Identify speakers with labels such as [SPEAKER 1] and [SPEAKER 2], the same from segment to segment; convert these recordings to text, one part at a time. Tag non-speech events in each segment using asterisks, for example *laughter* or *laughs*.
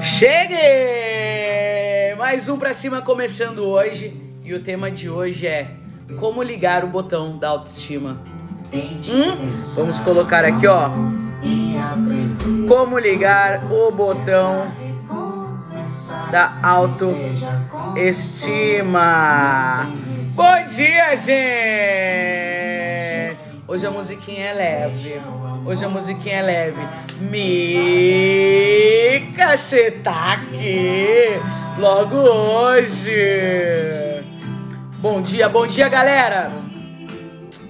[SPEAKER 1] Cheguei! Mais um pra cima começando hoje. E o tema de hoje é como ligar o botão da autoestima. Hum? Vamos colocar aqui, ó. Como ligar o botão da autoestima. Bom dia, gente! Hoje a musiquinha é leve. Hoje a musiquinha é leve. Tá aqui logo hoje. Bom dia, bom dia, galera.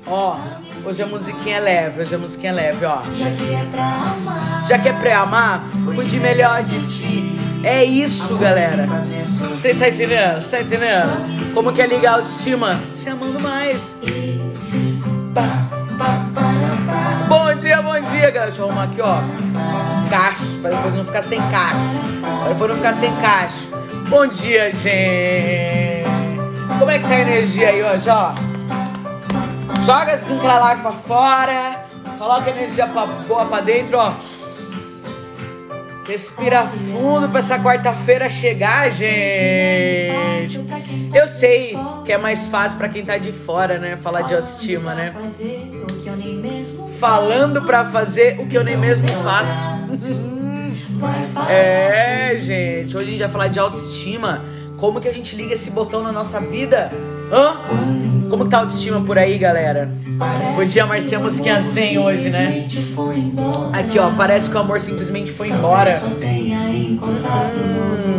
[SPEAKER 1] Ó, hoje a musiquinha é leve, hoje a musiquinha é leve, ó.
[SPEAKER 2] Já que é pra amar,
[SPEAKER 1] Já que é pra amar, cuide melhor de si. É isso, galera. Você tá entendendo? Você tá entendendo? Como que é ligar a autoestima? Se amando mais. Galera. Deixa eu arrumar aqui, ó. Os cachos, pra depois não ficar sem cacho. Pra depois não ficar sem cacho. Bom dia, gente. Como é que tá a energia aí hoje, ó? Joga esse encralaco pra fora. Coloca a energia pra, boa pra dentro, ó. Respira fundo pra essa quarta-feira chegar, gente. Eu sei que é mais fácil pra quem tá de fora, né? Falar de autoestima, né? Falando pra fazer o que eu nem mesmo faço. É, gente. Hoje a gente vai falar de autoestima. Como que a gente liga esse botão na nossa vida? Hã? Como que tá a autoestima por aí, galera? Bom dia, Marcia Musiquinha Zen hoje, né? Aqui, ó. Parece que o amor simplesmente foi embora.
[SPEAKER 2] Um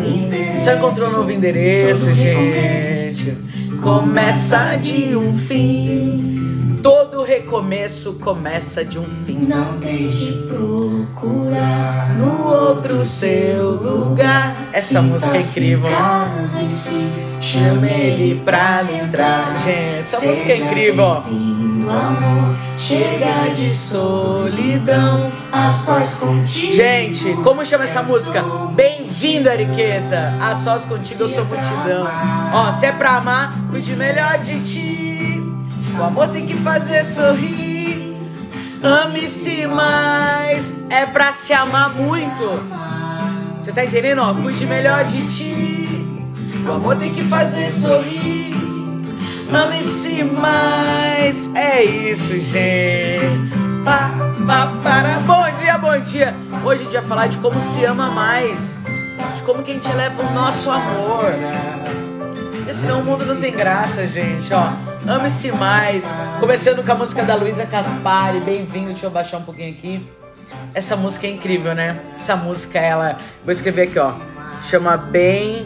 [SPEAKER 2] endereço.
[SPEAKER 1] Só encontrou um novo endereço, gente. Começa de um fim. Recomeço começa de um fim.
[SPEAKER 2] Não tente procurar
[SPEAKER 1] No outro seu lugar. Essa música é incrível.
[SPEAKER 2] Em si,
[SPEAKER 1] Chama ele pra entrar. Gente, essa música é incrível,
[SPEAKER 2] amor. Chega de solidão, a sós contigo.
[SPEAKER 1] Gente, como chama essa música? Bem-vindo, Ariqueta. A sós contigo eu sou multidão. Ó, se é pra amar, cuide melhor de ti. O amor tem que fazer sorrir. Ame-se mais. É pra se amar muito. Você tá entendendo? Ó, cuide melhor de ti. O amor tem que fazer sorrir. Ame-se mais. É isso, gente. Bom dia, bom dia. Hoje a gente vai falar de como se ama mais. De como que a gente eleva o nosso amor. Porque senão o mundo não tem graça, gente, ó. Ame-se mais. Começando com a música da Luísa Caspari. Bem-vindo. Deixa eu baixar um pouquinho aqui. Essa música é incrível, né? Essa música, ela. Vou escrever aqui, ó. Chama Bem-vindo,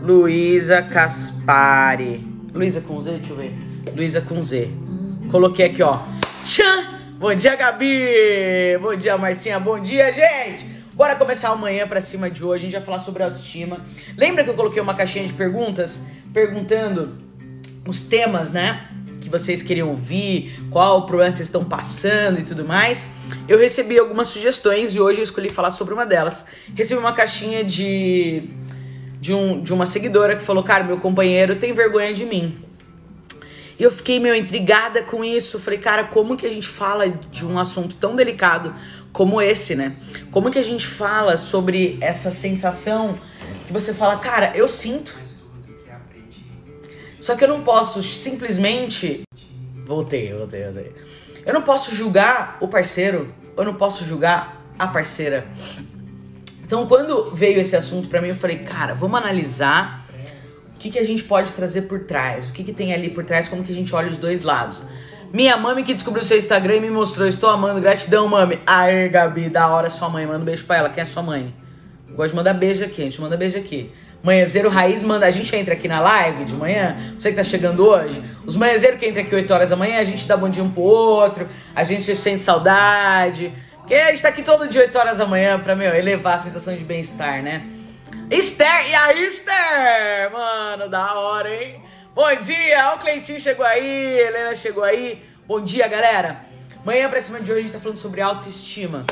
[SPEAKER 1] Luísa Caspari. Luísa com Z, deixa eu ver. Luísa com Z. Coloquei aqui, ó. Tchan! Bom dia, Gabi! Bom dia, Marcinha. Bom dia, gente! Bora começar amanhã pra cima de hoje. A gente vai falar sobre autoestima. Lembra que eu coloquei uma caixinha de perguntas perguntando os temas, né? Que vocês queriam ouvir, qual o problema vocês estão passando e tudo mais. Eu recebi algumas sugestões e hoje eu escolhi falar sobre uma delas. Recebi uma caixinha de, de, um, de uma seguidora que falou: Cara, meu companheiro tem vergonha de mim. E eu fiquei meio intrigada com isso. Falei, cara, como que a gente fala de um assunto tão delicado como esse, né? Como que a gente fala sobre essa sensação que você fala, cara, eu sinto. Só que eu não posso simplesmente. Voltei, voltei, voltei. Eu não posso julgar o parceiro, eu não posso julgar a parceira. Então, quando veio esse assunto pra mim, eu falei, cara, vamos analisar o que, que a gente pode trazer por trás, o que, que tem ali por trás, como que a gente olha os dois lados. Minha mãe que descobriu seu Instagram e me mostrou, estou amando, gratidão, mami. Aê, Gabi, da hora sua mãe, manda um beijo pra ela. Quem é sua mãe? Gosto de mandar beijo aqui, a gente manda beijo aqui. Manhãzeiro Raiz manda, a gente entra aqui na live de manhã, você que tá chegando hoje, os manhãzeiros que entram aqui 8 horas da manhã, a gente dá bom dia um pro outro, a gente sente saudade, porque a gente tá aqui todo dia 8 horas da manhã pra, meu, elevar a sensação de bem-estar, né? Esther, e aí, Esther? Mano, da hora, hein? Bom dia, o Cleitinho chegou aí, Helena chegou aí. Bom dia, galera. Manhã pra cima de hoje a gente tá falando sobre autoestima.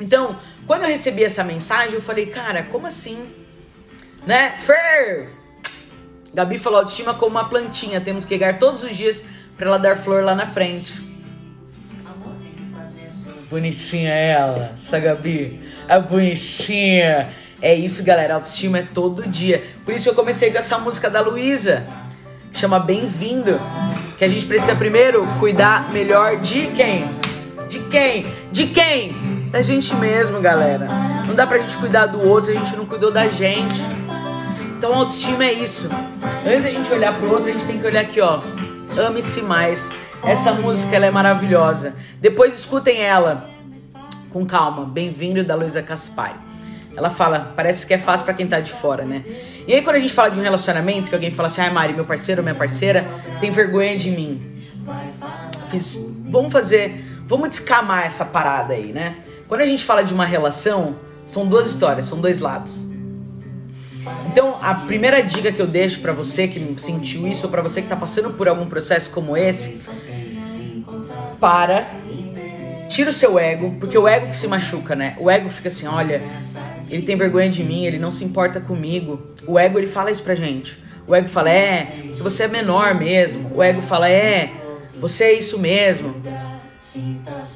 [SPEAKER 1] Então, quando eu recebi essa mensagem, eu falei, cara, como assim? Né? Fer! Gabi falou, autoestima como uma plantinha, temos que regar todos os dias pra ela dar flor lá na frente. Bonitinha ela, essa Gabi. A bonitinha. É isso, galera. Autoestima é todo dia. Por isso eu comecei com essa música da Luísa. Chama Bem-vindo. Que a gente precisa primeiro cuidar melhor de quem? De quem? De quem? Da gente mesmo, galera. Não dá pra gente cuidar do outro se a gente não cuidou da gente. Então autoestima é isso. Antes da gente olhar pro outro, a gente tem que olhar aqui, ó. Ame-se mais. Essa música ela é maravilhosa. Depois escutem ela com calma. Bem-vindo da Luísa Caspari. Ela fala, parece que é fácil para quem tá de fora, né? E aí quando a gente fala de um relacionamento, que alguém fala assim, ai Mari, meu parceiro, minha parceira, tem vergonha de mim. Fiz, vamos fazer, vamos descamar essa parada aí, né? Quando a gente fala de uma relação, são duas histórias, são dois lados. Então, a primeira dica que eu deixo para você que sentiu isso, ou pra você que tá passando por algum processo como esse, para, tira o seu ego, porque o ego que se machuca, né? O ego fica assim, olha, ele tem vergonha de mim, ele não se importa comigo. O ego, ele fala isso pra gente. O ego fala, é, você é menor mesmo. O ego fala, é, você é isso mesmo.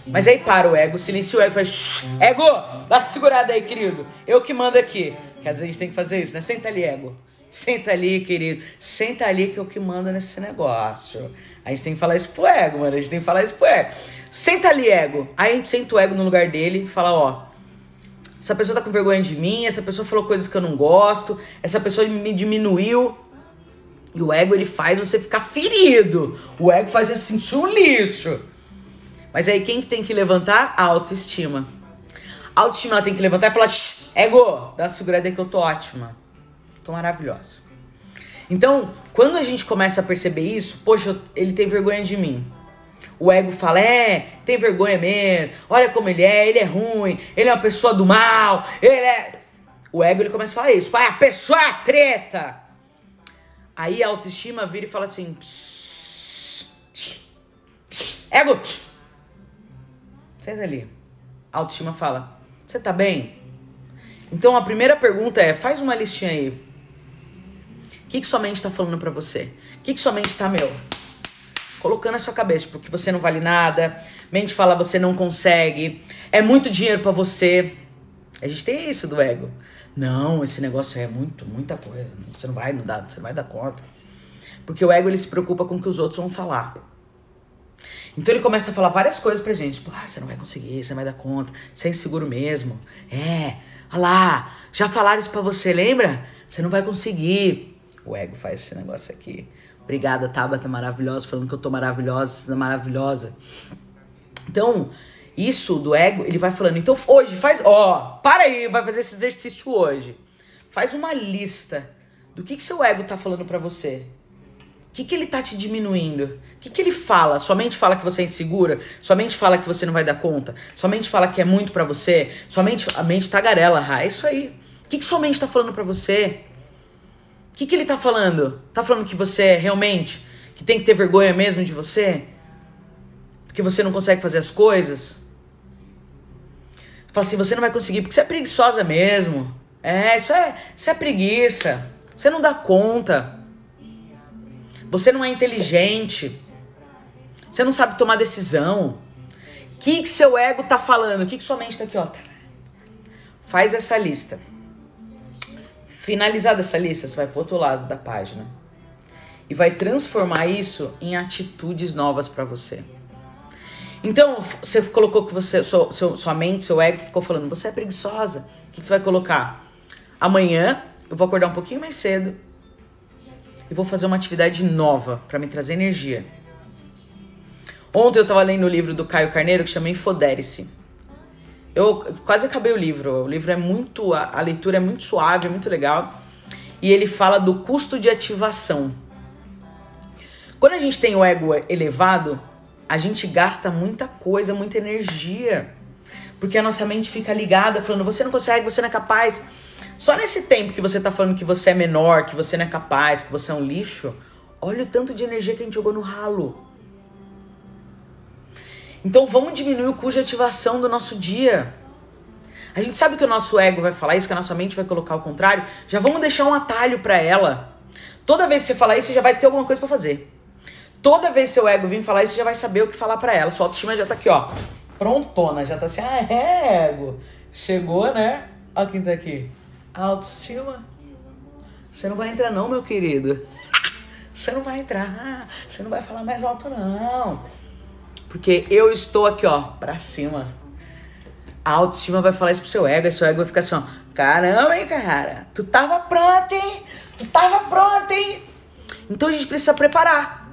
[SPEAKER 1] Mas aí para o ego, silencia o ego faz, ego, dá segurada aí, querido. Eu que mando aqui. Que às vezes a gente tem que fazer isso, né? Senta ali, ego. Senta ali, querido. Senta ali que é o que manda nesse negócio. A gente tem que falar isso pro ego, mano. A gente tem que falar isso pro ego. Senta ali, ego. Aí a gente senta o ego no lugar dele e fala, ó. Essa pessoa tá com vergonha de mim, essa pessoa falou coisas que eu não gosto, essa pessoa me diminuiu. E o ego, ele faz você ficar ferido. O ego faz você sentir um lixo. Mas aí quem que tem que levantar? A autoestima. A autoestima ela tem que levantar e falar, ego, dá uma segurada que eu tô ótima. Tô maravilhosa. Então, quando a gente começa a perceber isso, poxa, ele tem vergonha de mim. O ego fala, é, tem vergonha mesmo, olha como ele é, ele é ruim, ele é uma pessoa do mal, ele é. O ego ele começa a falar isso, ah, a pessoa é treta. Aí a autoestima vira e fala assim: ego, senta ali. A autoestima fala: você tá bem? Então a primeira pergunta é: faz uma listinha aí que, que sua mente está falando para você? O que, que sua mente está, meu? Colocando na sua cabeça, porque tipo, você não vale nada, mente fala você não consegue, é muito dinheiro para você. A gente tem isso do ego. Não, esse negócio é muito, muita coisa. Você não vai não dá, você não vai dar conta. Porque o ego ele se preocupa com o que os outros vão falar. Então ele começa a falar várias coisas pra gente. Tipo, ah, você não vai conseguir, você não vai dar conta, você é inseguro mesmo. É, olha lá, já falaram isso pra você, lembra? Você não vai conseguir. O ego faz esse negócio aqui. Obrigada, Tabata maravilhosa, falando que eu tô maravilhosa, maravilhosa. Então, isso do ego, ele vai falando. Então, hoje, faz. Ó, para aí, vai fazer esse exercício hoje. Faz uma lista do que, que seu ego tá falando para você. O que, que ele tá te diminuindo? O que, que ele fala? Somente fala que você é insegura? Somente fala que você não vai dar conta? Somente fala que é muito para você? Somente a mente tagarela, ah, é isso aí. O que, que sua mente tá falando para você? O que, que ele tá falando? Tá falando que você é realmente, que tem que ter vergonha mesmo de você? Porque você não consegue fazer as coisas? Fala assim, você não vai conseguir porque você é preguiçosa mesmo. É, isso é, isso é preguiça. Você não dá conta. Você não é inteligente. Você não sabe tomar decisão. O que, que seu ego tá falando? O que, que sua mente tá aqui, ó? Faz essa lista. Finalizada essa lista, você vai para outro lado da página e vai transformar isso em atitudes novas para você. Então, você colocou que você, sua, sua mente, seu ego ficou falando, você é preguiçosa. O que você vai colocar? Amanhã eu vou acordar um pouquinho mais cedo e vou fazer uma atividade nova para me trazer energia. Ontem eu estava lendo o livro do Caio Carneiro que chama Infodere-se. Eu quase acabei o livro. O livro é muito. A, a leitura é muito suave, é muito legal. E ele fala do custo de ativação. Quando a gente tem o ego elevado, a gente gasta muita coisa, muita energia. Porque a nossa mente fica ligada, falando: você não consegue, você não é capaz. Só nesse tempo que você tá falando que você é menor, que você não é capaz, que você é um lixo, olha o tanto de energia que a gente jogou no ralo. Então vamos diminuir o custo de ativação do nosso dia. A gente sabe que o nosso ego vai falar isso, que a nossa mente vai colocar o contrário. Já vamos deixar um atalho para ela. Toda vez que você falar isso, já vai ter alguma coisa para fazer. Toda vez que seu ego vir falar isso, já vai saber o que falar para ela. Sua autoestima já tá aqui, ó. prontona, já tá assim, ah, é, ego. Chegou, né? Olha quem tá aqui. Autoestima. Você não vai entrar não, meu querido. Você não vai entrar. Você não vai falar mais alto, não. Porque eu estou aqui, ó, pra cima. A autoestima vai falar isso pro seu ego, e seu ego vai ficar assim, ó. Caramba, hein, cara? Tu tava pronto, hein? Tu tava pronto, hein? Então a gente precisa preparar.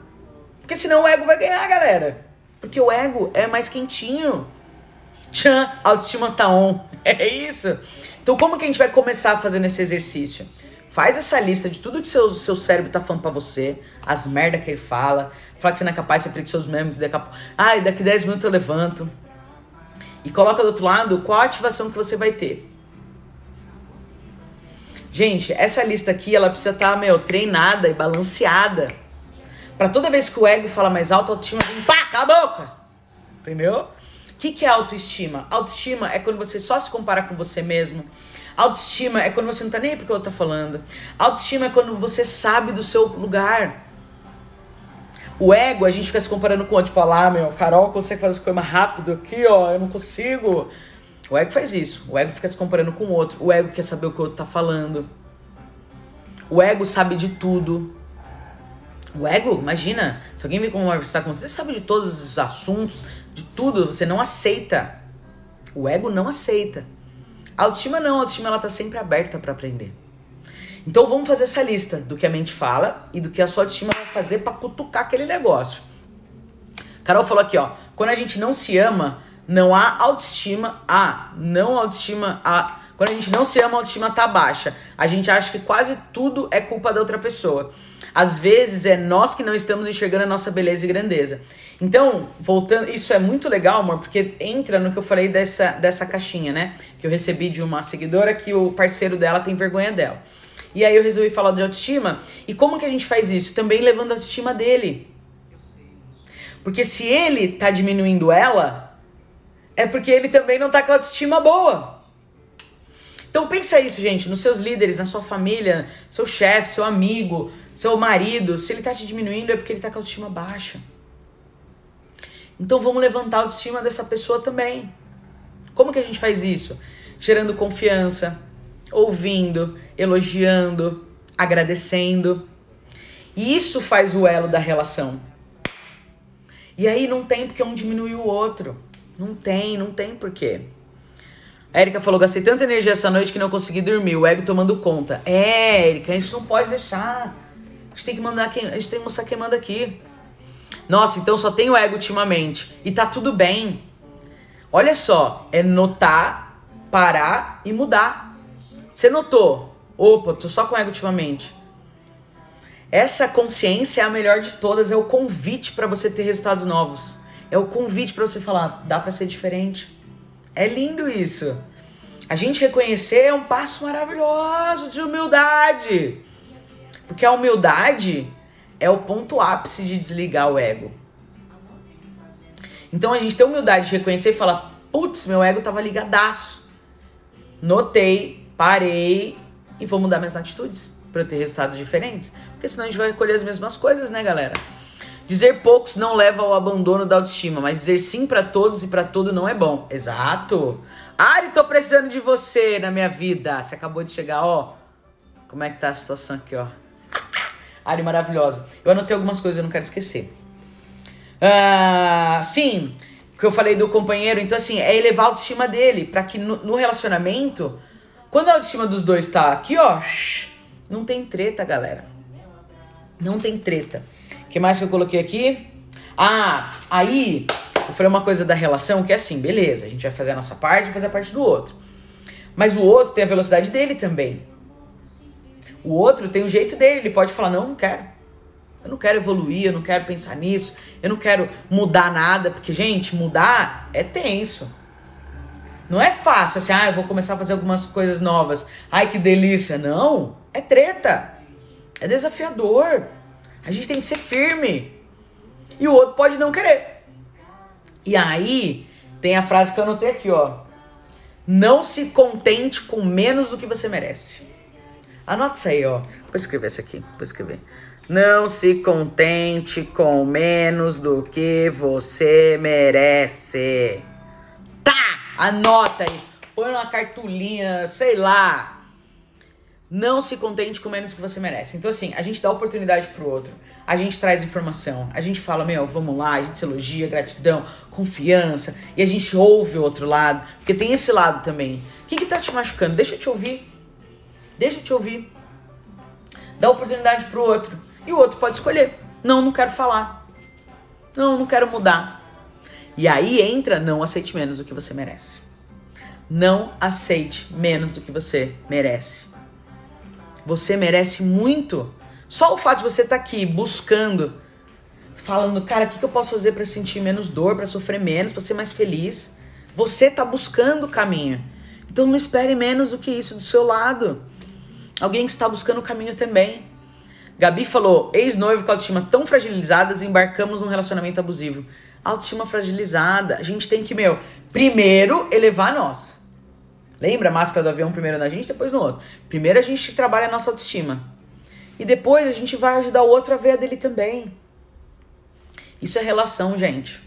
[SPEAKER 1] Porque senão o ego vai ganhar, galera. Porque o ego é mais quentinho. Tchan, autoestima tá on. *laughs* É isso. Então como que a gente vai começar fazendo esse exercício? Faz essa lista de tudo que seu, seu cérebro tá falando pra você, as merda que ele fala, fala que você não é capaz, você é preguiçoso mesmo, que daqui a... Ai, daqui 10 minutos eu levanto. E coloca do outro lado qual a ativação que você vai ter. Gente, essa lista aqui, ela precisa estar, tá, meu, treinada e balanceada. Para toda vez que o ego fala mais alto, a autoestima vem, pá, cala a boca. Entendeu? O que, que é autoestima? Autoestima é quando você só se compara com você mesmo. Autoestima é quando você não tá nem aí porque o outro tá falando. Autoestima é quando você sabe do seu lugar. O ego, a gente fica se comparando com o outro. Tipo, lá, meu, Carol consegue fazer as coisas mais rápido aqui, ó, eu não consigo. O ego faz isso. O ego fica se comparando com o outro. O ego quer saber o que o outro tá falando. O ego sabe de tudo. O ego, imagina, se alguém vem conversar com você, você sabe de todos os assuntos, de tudo, você não aceita. O ego não aceita. A autoestima não, a autoestima ela tá sempre aberta para aprender. Então vamos fazer essa lista do que a mente fala e do que a sua autoestima vai fazer para cutucar aquele negócio. Carol falou aqui, ó, quando a gente não se ama, não há autoestima, há, não autoestima, há. Quando a gente não se ama, a autoestima tá baixa. A gente acha que quase tudo é culpa da outra pessoa. Às vezes é nós que não estamos enxergando a nossa beleza e grandeza. Então, voltando, isso é muito legal, amor, porque entra no que eu falei dessa, dessa caixinha, né? Que eu recebi de uma seguidora que o parceiro dela tem vergonha dela. E aí eu resolvi falar de autoestima. E como que a gente faz isso? Também levando a autoestima dele. Porque se ele tá diminuindo ela, é porque ele também não tá com a autoestima boa. Então pensa isso, gente, nos seus líderes, na sua família, seu chefe, seu amigo, seu marido, se ele tá te diminuindo é porque ele tá com a autoestima baixa. Então vamos levantar a autoestima dessa pessoa também. Como que a gente faz isso? Gerando confiança, ouvindo, elogiando, agradecendo. E isso faz o elo da relação. E aí não tem porque um diminui o outro. Não tem, não tem porquê. A Erika falou: gastei tanta energia essa noite que não consegui dormir. O ego tomando conta. É, Erika, a gente não pode deixar gente tem que mandar quem. A gente tem que mostrar quem manda aqui. Nossa, então só tem o ego ultimamente. E tá tudo bem. Olha só, é notar, parar e mudar. Você notou? Opa, tô só com ego ultimamente. Essa consciência é a melhor de todas, é o convite para você ter resultados novos. É o convite para você falar, dá para ser diferente. É lindo isso. A gente reconhecer é um passo maravilhoso de humildade. Porque a humildade é o ponto ápice de desligar o ego. Então a gente tem humildade de reconhecer e falar: putz, meu ego tava ligadaço. Notei, parei e vou mudar minhas atitudes para ter resultados diferentes. Porque senão a gente vai recolher as mesmas coisas, né, galera? Dizer poucos não leva ao abandono da autoestima, mas dizer sim para todos e para tudo não é bom. Exato. Ari, tô precisando de você na minha vida. Você acabou de chegar, ó. Como é que tá a situação aqui, ó? Ari maravilhosa. Eu anotei algumas coisas, eu não quero esquecer. Ah, sim, que eu falei do companheiro, então assim, é elevar a autoestima dele, para que no, no, relacionamento, quando a autoestima dos dois tá aqui, ó, não tem treta, galera. Não tem treta. Que mais que eu coloquei aqui? Ah, aí eu falei uma coisa da relação que é assim, beleza, a gente vai fazer a nossa parte e fazer a parte do outro. Mas o outro tem a velocidade dele também. O outro tem o jeito dele, ele pode falar: não, não quero. Eu não quero evoluir, eu não quero pensar nisso, eu não quero mudar nada, porque, gente, mudar é tenso. Não é fácil assim, ah, eu vou começar a fazer algumas coisas novas. Ai, que delícia. Não, é treta. É desafiador. A gente tem que ser firme. E o outro pode não querer. E aí, tem a frase que eu anotei aqui, ó. Não se contente com menos do que você merece. Anota isso aí, ó. Vou escrever isso aqui. Vou escrever. Não se contente com menos do que você merece. Anota isso. Põe uma cartolina, sei lá. Não se contente com menos que você merece. Então, assim, a gente dá oportunidade pro outro. A gente traz informação. A gente fala, meu, vamos lá. A gente se elogia, gratidão, confiança. E a gente ouve o outro lado. Porque tem esse lado também. O que que tá te machucando? Deixa eu te ouvir. Deixa eu te ouvir. Dá oportunidade pro outro. E o outro pode escolher. Não, não quero falar. Não, não quero mudar. E aí entra, não aceite menos do que você merece. Não aceite menos do que você merece. Você merece muito. Só o fato de você estar tá aqui buscando, falando, cara, o que, que eu posso fazer para sentir menos dor, para sofrer menos, para ser mais feliz? Você tá buscando o caminho. Então não espere menos do que isso do seu lado. Alguém que está buscando o caminho também. Gabi falou: ex-noivo com autoestima tão fragilizadas, embarcamos num relacionamento abusivo. Autoestima fragilizada. A gente tem que, meu, primeiro elevar nossa. Lembra a máscara do avião primeiro na gente, depois no outro. Primeiro a gente trabalha a nossa autoestima. E depois a gente vai ajudar o outro a ver a dele também. Isso é relação, gente.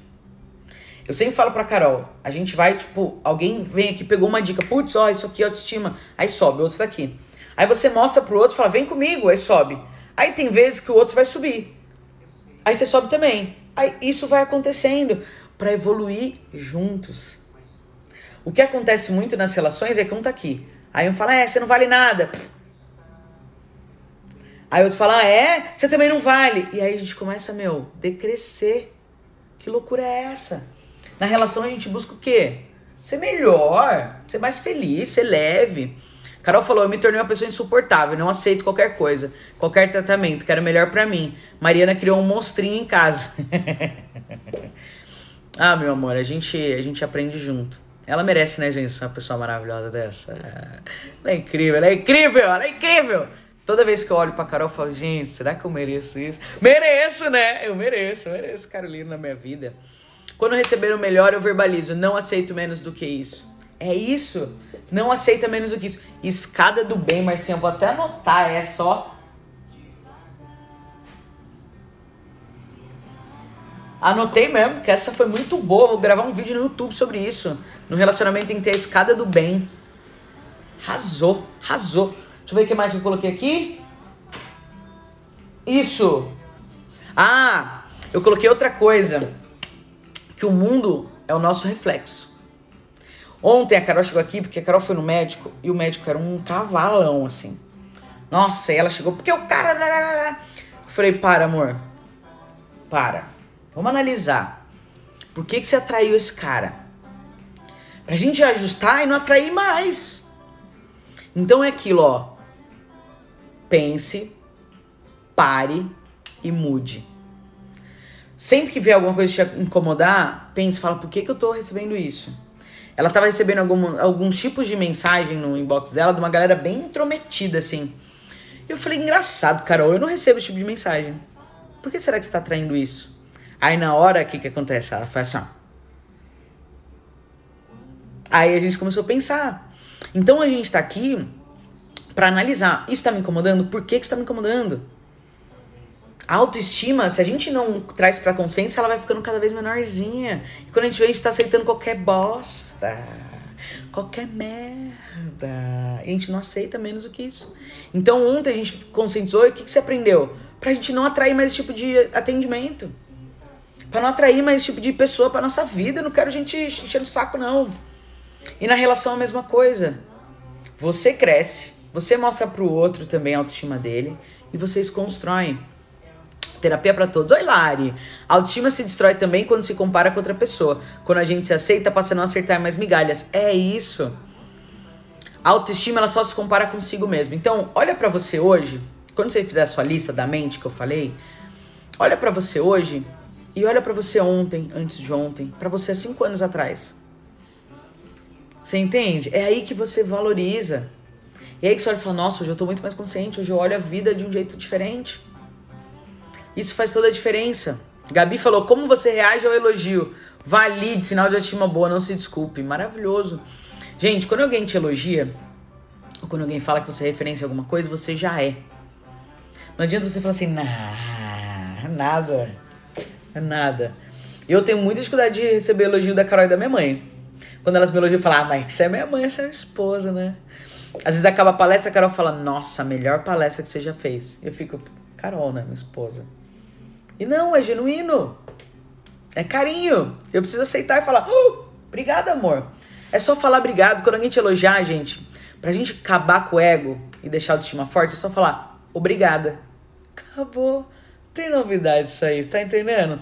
[SPEAKER 1] Eu sempre falo pra Carol, a gente vai, tipo, alguém vem aqui, pegou uma dica, putz, ó, isso aqui é autoestima. Aí sobe, outro tá aqui. Aí você mostra pro outro, fala, vem comigo, aí sobe. Aí tem vezes que o outro vai subir. Aí você sobe também. Aí isso vai acontecendo para evoluir juntos. O que acontece muito nas relações é que um tá aqui. Aí um fala, é, você não vale nada. Aí outro fala, ah, é, você também não vale. E aí a gente começa, meu, decrescer. Que loucura é essa? Na relação a gente busca o quê? Ser melhor, ser mais feliz, ser leve. Carol falou: Eu me tornei uma pessoa insuportável, não aceito qualquer coisa, qualquer tratamento, quero melhor para mim. Mariana criou um monstrinho em casa. *laughs* ah, meu amor, a gente, a gente aprende junto. Ela merece, né, gente? Uma pessoa maravilhosa dessa. Ela é incrível, ela é incrível, ela é incrível. Toda vez que eu olho pra Carol, eu falo, gente, será que eu mereço isso? Mereço, né? Eu mereço, eu mereço Carolina na minha vida. Quando receber o melhor, eu verbalizo. Não aceito menos do que isso. É isso. Não aceita menos do que isso. Escada do bem, Marcinha. Vou até anotar, é só. Anotei mesmo, que essa foi muito boa. Vou gravar um vídeo no YouTube sobre isso. No relacionamento tem que ter a escada do bem. Arrasou, arrasou. Deixa eu ver o que mais eu coloquei aqui. Isso. Ah, eu coloquei outra coisa. Que o mundo é o nosso reflexo. Ontem a Carol chegou aqui porque a Carol foi no médico e o médico era um cavalão, assim. Nossa, e ela chegou, porque o cara. Eu falei, para, amor. Para. Vamos analisar. Por que, que você atraiu esse cara? Pra gente ajustar e não atrair mais. Então é aquilo, ó. Pense, pare e mude. Sempre que vier alguma coisa te incomodar, pense, fala, por que, que eu tô recebendo isso? ela tava recebendo algum, alguns tipos de mensagem no inbox dela de uma galera bem intrometida, assim. Eu falei, engraçado, Carol, eu não recebo esse tipo de mensagem. Por que será que você tá traindo isso? Aí na hora, o que que acontece? Ela faz assim, ó. Aí a gente começou a pensar. Então a gente tá aqui para analisar. Isso tá me incomodando? Por que, que isso tá me incomodando? A autoestima, se a gente não traz pra consciência, ela vai ficando cada vez menorzinha. E quando a gente vê, a gente tá aceitando qualquer bosta, qualquer merda. E a gente não aceita menos do que isso. Então ontem a gente conscientizou e o que, que você aprendeu? Pra gente não atrair mais esse tipo de atendimento. Pra não atrair mais esse tipo de pessoa pra nossa vida. Eu não quero gente enchendo o saco, não. E na relação a mesma coisa. Você cresce, você mostra pro outro também a autoestima dele e vocês constroem. Terapia para todos. Oi, Lari. A autoestima se destrói também quando se compara com outra pessoa. Quando a gente se aceita, passa a não acertar mais migalhas. É isso. A autoestima ela só se compara consigo mesmo. Então, olha para você hoje, quando você fizer a sua lista da mente que eu falei, olha para você hoje e olha para você ontem, antes de ontem, para você há cinco anos atrás. Você entende? É aí que você valoriza. E aí que você olha e fala, nossa, hoje eu tô muito mais consciente, hoje eu olho a vida de um jeito diferente. Isso faz toda a diferença. Gabi falou: como você reage ao elogio? Valide, sinal de estima boa, não se desculpe. Maravilhoso. Gente, quando alguém te elogia, ou quando alguém fala que você é referência a alguma coisa, você já é. Não adianta você falar assim, nah, nada. Nada. Eu tenho muita dificuldade de receber elogio da Carol e da minha mãe. Quando elas me elogiam, eu falo, ah, mas você é minha mãe, você é minha esposa, né? Às vezes acaba a palestra, a Carol fala, nossa, a melhor palestra que você já fez. Eu fico, Carol, né, minha esposa. E não, é genuíno. É carinho. Eu preciso aceitar e falar, uh, obrigado, amor. É só falar obrigado. Quando alguém te elogiar, gente, pra gente acabar com o ego e deixar a autoestima forte, é só falar obrigada. Acabou. Tem novidade isso aí, tá entendendo?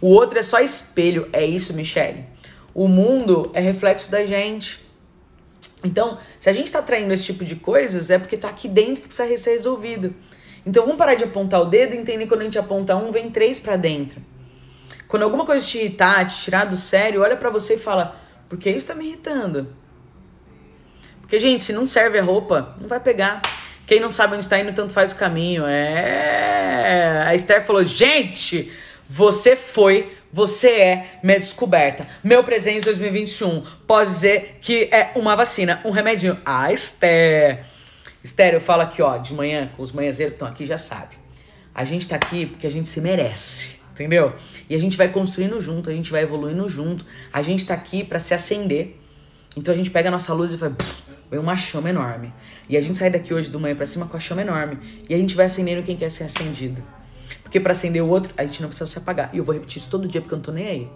[SPEAKER 1] O outro é só espelho. É isso, Michele. O mundo é reflexo da gente. Então, se a gente tá traindo esse tipo de coisas, é porque tá aqui dentro que precisa ser resolvido. Então, vamos parar de apontar o dedo e entender que quando a gente aponta um, vem três para dentro. Quando alguma coisa te irritar, te tirar do sério, olha para você e fala: por que isso tá me irritando? Porque, gente, se não serve a roupa, não vai pegar. Quem não sabe onde está indo, tanto faz o caminho. É. A Esther falou: gente, você foi, você é minha descoberta. Meu presente 2021. Pode dizer que é uma vacina, um remedinho. Ah, Esther. Esther, eu falo aqui, ó, de manhã, com os manhãzeiros que estão aqui já sabe. A gente tá aqui porque a gente se merece, entendeu? E a gente vai construindo junto, a gente vai evoluindo junto. A gente tá aqui para se acender. Então a gente pega a nossa luz e vai vem uma chama enorme. E a gente sai daqui hoje do manhã para cima com a chama enorme. E a gente vai acendendo quem quer ser acendido. Porque para acender o outro, a gente não precisa se apagar. E eu vou repetir isso todo dia porque eu não tô nem aí.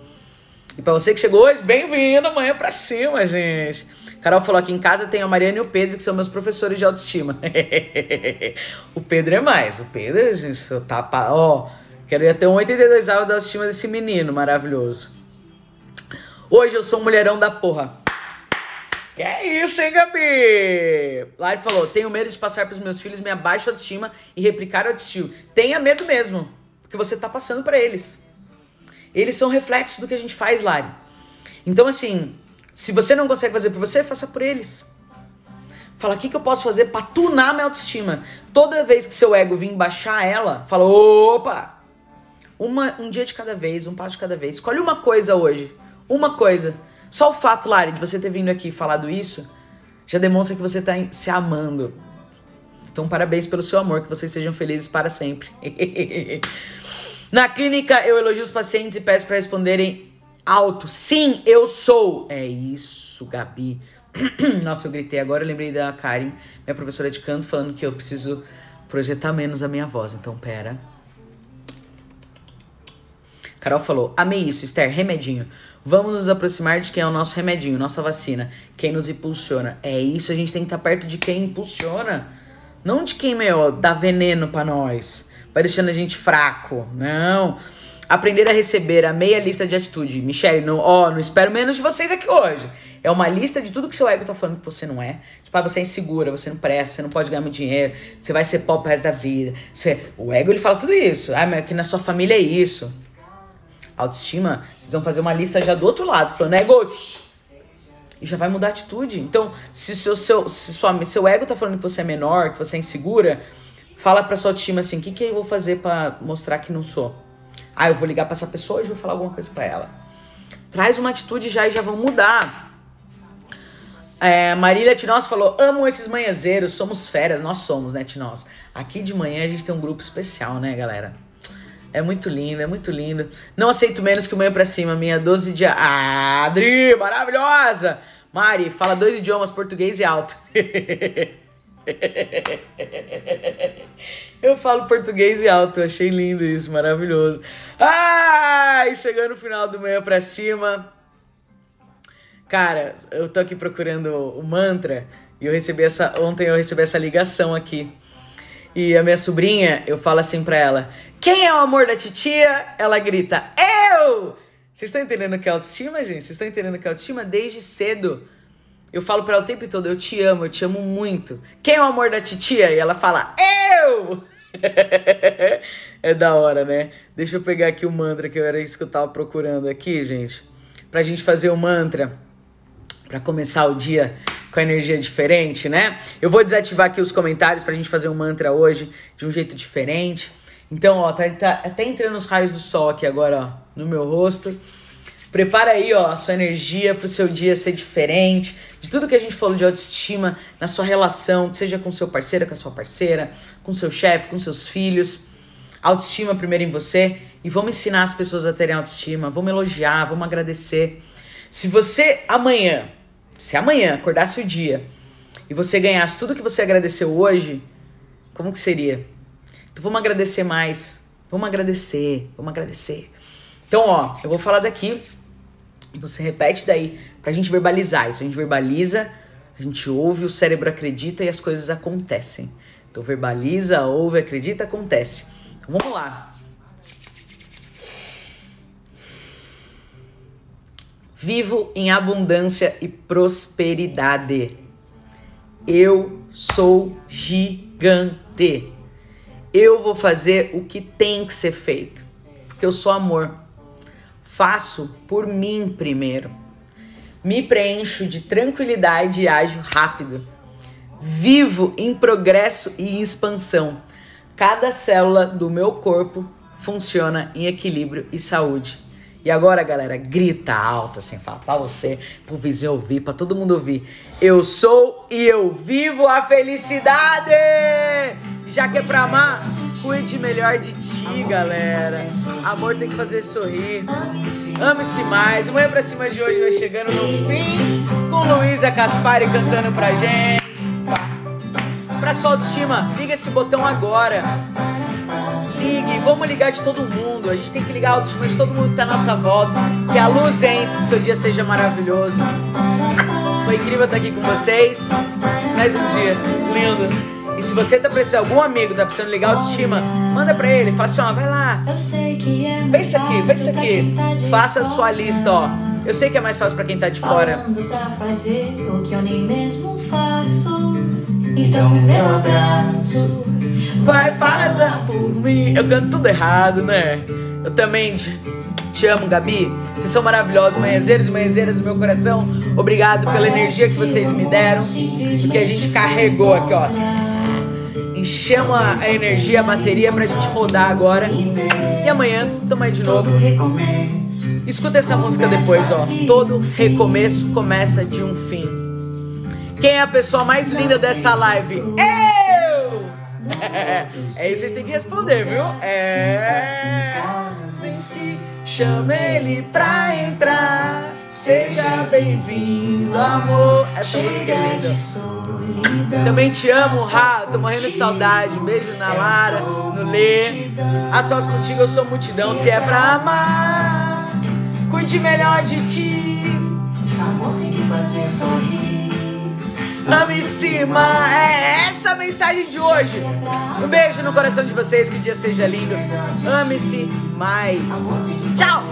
[SPEAKER 1] E para você que chegou hoje, bem-vindo amanhã para cima, gente. Carol falou aqui em casa tem a Mariana e o Pedro, que são meus professores de autoestima. *laughs* o Pedro é mais. O Pedro, gente, tá. Ó, quero ir ter um 82 aulas da autoestima desse menino maravilhoso. Hoje eu sou um mulherão da porra. Que é isso, hein, Gabi? Lari falou: tenho medo de passar pros meus filhos minha baixa autoestima e replicar a autoestima. Tenha medo mesmo, porque você tá passando para eles. Eles são reflexos do que a gente faz, Lari. Então, assim, se você não consegue fazer por você, faça por eles. Fala, o que, que eu posso fazer pra tunar minha autoestima? Toda vez que seu ego vir baixar ela, fala, opa! Uma, um dia de cada vez, um passo de cada vez. Escolhe uma coisa hoje. Uma coisa só o fato, Lari, de você ter vindo aqui e falado isso, já demonstra que você está se amando. Então, parabéns pelo seu amor, que vocês sejam felizes para sempre. *laughs* Na clínica, eu elogio os pacientes e peço para responderem alto. Sim, eu sou. É isso, Gabi. *clears throat* Nossa, eu gritei agora. Eu lembrei da Karen, minha professora de canto, falando que eu preciso projetar menos a minha voz. Então, pera. Carol falou: Amei isso, Esther, remedinho. Vamos nos aproximar de quem é o nosso remedinho, nossa vacina, quem nos impulsiona. É isso, a gente tem que estar perto de quem impulsiona. Não de quem, meu, dá veneno para nós, vai deixando a gente fraco. Não. Aprender a receber a meia lista de atitude. Michelle, não, ó, não espero menos de vocês aqui hoje. É uma lista de tudo que seu ego tá falando que você não é. Tipo, ah, você é insegura, você não presta, você não pode ganhar muito dinheiro, você vai ser pobre pro resto da vida. Você... O ego, ele fala tudo isso. Ah, mas aqui na sua família é isso autoestima, vocês vão fazer uma lista já do outro lado, falando, ego, e já vai mudar a atitude. Então, se seu, seu, se sua, seu ego tá falando que você é menor, que você é insegura, fala pra sua autoestima assim, o que, que eu vou fazer para mostrar que não sou? Ah, eu vou ligar pra essa pessoa e vou falar alguma coisa para ela. Traz uma atitude já e já vão mudar. É, Marília Tinós falou: amo esses manhãzeiros, somos férias, nós somos, né, Tinós? Aqui de manhã a gente tem um grupo especial, né, galera? É muito lindo, é muito lindo. Não aceito menos que o manhã pra cima, minha 12 de. Ah, Adri, maravilhosa! Mari, fala dois idiomas, português e alto. *laughs* Eu falo português e alto, achei lindo isso, maravilhoso. Ai, chegando no final do manhã pra cima. Cara, eu tô aqui procurando o mantra e eu recebi essa. Ontem eu recebi essa ligação aqui. E a minha sobrinha, eu falo assim pra ela: Quem é o amor da titia? Ela grita: Eu! Vocês estão entendendo o que é autoestima, gente? Vocês estão entendendo o que é autoestima? Desde cedo. Eu falo pra ela o tempo todo: Eu te amo, eu te amo muito. Quem é o amor da titia? E ela fala: Eu! *laughs* é da hora, né? Deixa eu pegar aqui o mantra que eu era isso que eu tava procurando aqui, gente. Pra gente fazer o mantra. Pra começar o dia com energia diferente, né? Eu vou desativar aqui os comentários pra gente fazer um mantra hoje de um jeito diferente. Então, ó, tá, tá até entrando os raios do sol aqui agora, ó, no meu rosto. Prepara aí, ó, a sua energia pro seu dia ser diferente. De tudo que a gente falou de autoestima na sua relação, seja com seu parceiro, com a sua parceira, com seu chefe, com seus filhos. Autoestima primeiro em você e vamos ensinar as pessoas a terem autoestima, vamos elogiar, vamos agradecer. Se você amanhã, se amanhã acordasse o dia e você ganhasse tudo que você agradeceu hoje, como que seria? Então vamos agradecer mais. Vamos agradecer, vamos agradecer. Então, ó, eu vou falar daqui e você repete daí pra gente verbalizar isso. A gente verbaliza, a gente ouve, o cérebro acredita e as coisas acontecem. Então verbaliza, ouve, acredita, acontece. Então, vamos lá. Vivo em abundância e prosperidade. Eu sou gigante. Eu vou fazer o que tem que ser feito, porque eu sou amor. Faço por mim primeiro. Me preencho de tranquilidade e ajo rápido. Vivo em progresso e expansão. Cada célula do meu corpo funciona em equilíbrio e saúde. E agora, galera, grita alto assim, fala pra você, pro vizinho ouvir, pra todo mundo ouvir. Eu sou e eu vivo a felicidade! Já que é pra amar, cuide melhor de ti, galera. Amor tem que fazer sorrir. Ame-se mais. Manhã Pra Cima de hoje vai chegando no fim, com Luísa Caspari cantando pra gente. Pra sua autoestima, liga esse botão agora. Vamos ligar de todo mundo. A gente tem que ligar a autoestima de todo mundo que tá à nossa volta. Que a luz entre, que seu dia seja maravilhoso. Foi incrível estar aqui com vocês. Mais um dia lindo. E se você tá precisando, algum amigo tá precisando ligar a autoestima, manda pra ele, fala assim, ó, vai lá.
[SPEAKER 2] Eu sei que é mais
[SPEAKER 1] Pensa aqui, pensa aqui.
[SPEAKER 2] tá
[SPEAKER 1] Faça a sua lista, ó. Eu sei que é mais fácil pra quem tá de fora.
[SPEAKER 2] Falando pra fazer o que eu nem mesmo faço. Então meu abraço.
[SPEAKER 1] Vai, faça por mim. Eu canto tudo errado, né? Eu também te, te amo, Gabi. Vocês são maravilhosos, manhãzeiros e manhãzeiras do meu coração. Obrigado pela energia que vocês me deram. Porque a gente carregou aqui, ó. Enchemos a, energia, a bateria pra gente rodar agora. E amanhã, tamo aí de novo. Escuta essa música depois, ó. Todo recomeço começa de um fim. Quem é a pessoa mais linda dessa live? Eu! É isso que vocês têm que responder, viu? É. Sim, sim. Chama ele pra entrar. Seja bem-vindo, amor. Essa música é linda. Também te amo, Rá. Tô morrendo de saudade. Beijo na Lara, no Lê. A sós contigo eu sou multidão. Se é pra amar, cuide melhor de ti.
[SPEAKER 2] Amor tem que fazer sorrir.
[SPEAKER 1] Ame cima. É essa a mensagem de hoje. Um beijo no coração de vocês. Que o dia seja lindo. Ame-se mais. Tchau.